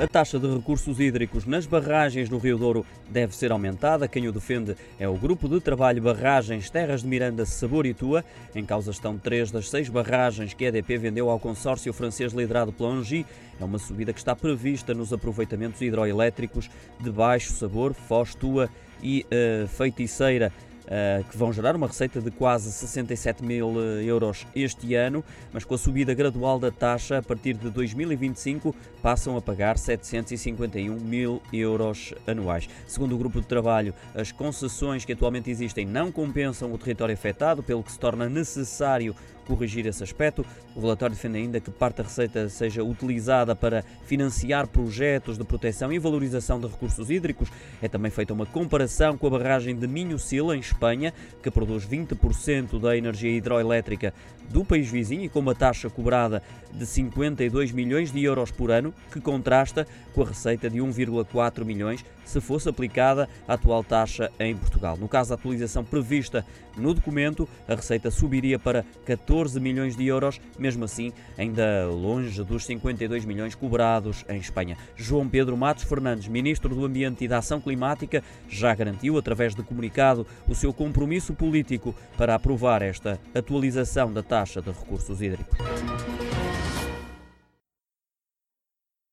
A taxa de recursos hídricos nas barragens no Rio Douro deve ser aumentada. Quem o defende é o Grupo de Trabalho Barragens Terras de Miranda, Sabor e Tua. Em causa estão três das seis barragens que a EDP vendeu ao consórcio francês liderado pela Engie. É uma subida que está prevista nos aproveitamentos hidroelétricos de Baixo Sabor, Foz, Tua e uh, Feiticeira. Eh, que vão gerar uma receita de quase 67 mil eh, euros este ano, mas com a subida gradual da taxa, a partir de 2025 passam a pagar 751 mil euros anuais. Segundo o grupo de trabalho, as concessões que atualmente existem não compensam o território afetado, pelo que se torna necessário corrigir esse aspecto. O relatório defende ainda que parte da receita seja utilizada para financiar projetos de proteção e valorização de recursos hídricos. É também feita uma comparação com a barragem de Minho-Sila, em Espanha, que produz 20% da energia hidroelétrica do país vizinho e com uma taxa cobrada de 52 milhões de euros por ano, que contrasta com a receita de 1,4 milhões se fosse aplicada a atual taxa em Portugal. No caso da atualização prevista no documento, a receita subiria para 14 milhões de euros, mesmo assim, ainda longe dos 52 milhões cobrados em Espanha. João Pedro Matos Fernandes, ministro do Ambiente e da Ação Climática, já garantiu, através de comunicado, o seu compromisso político para aprovar esta atualização da taxa de recursos hídricos.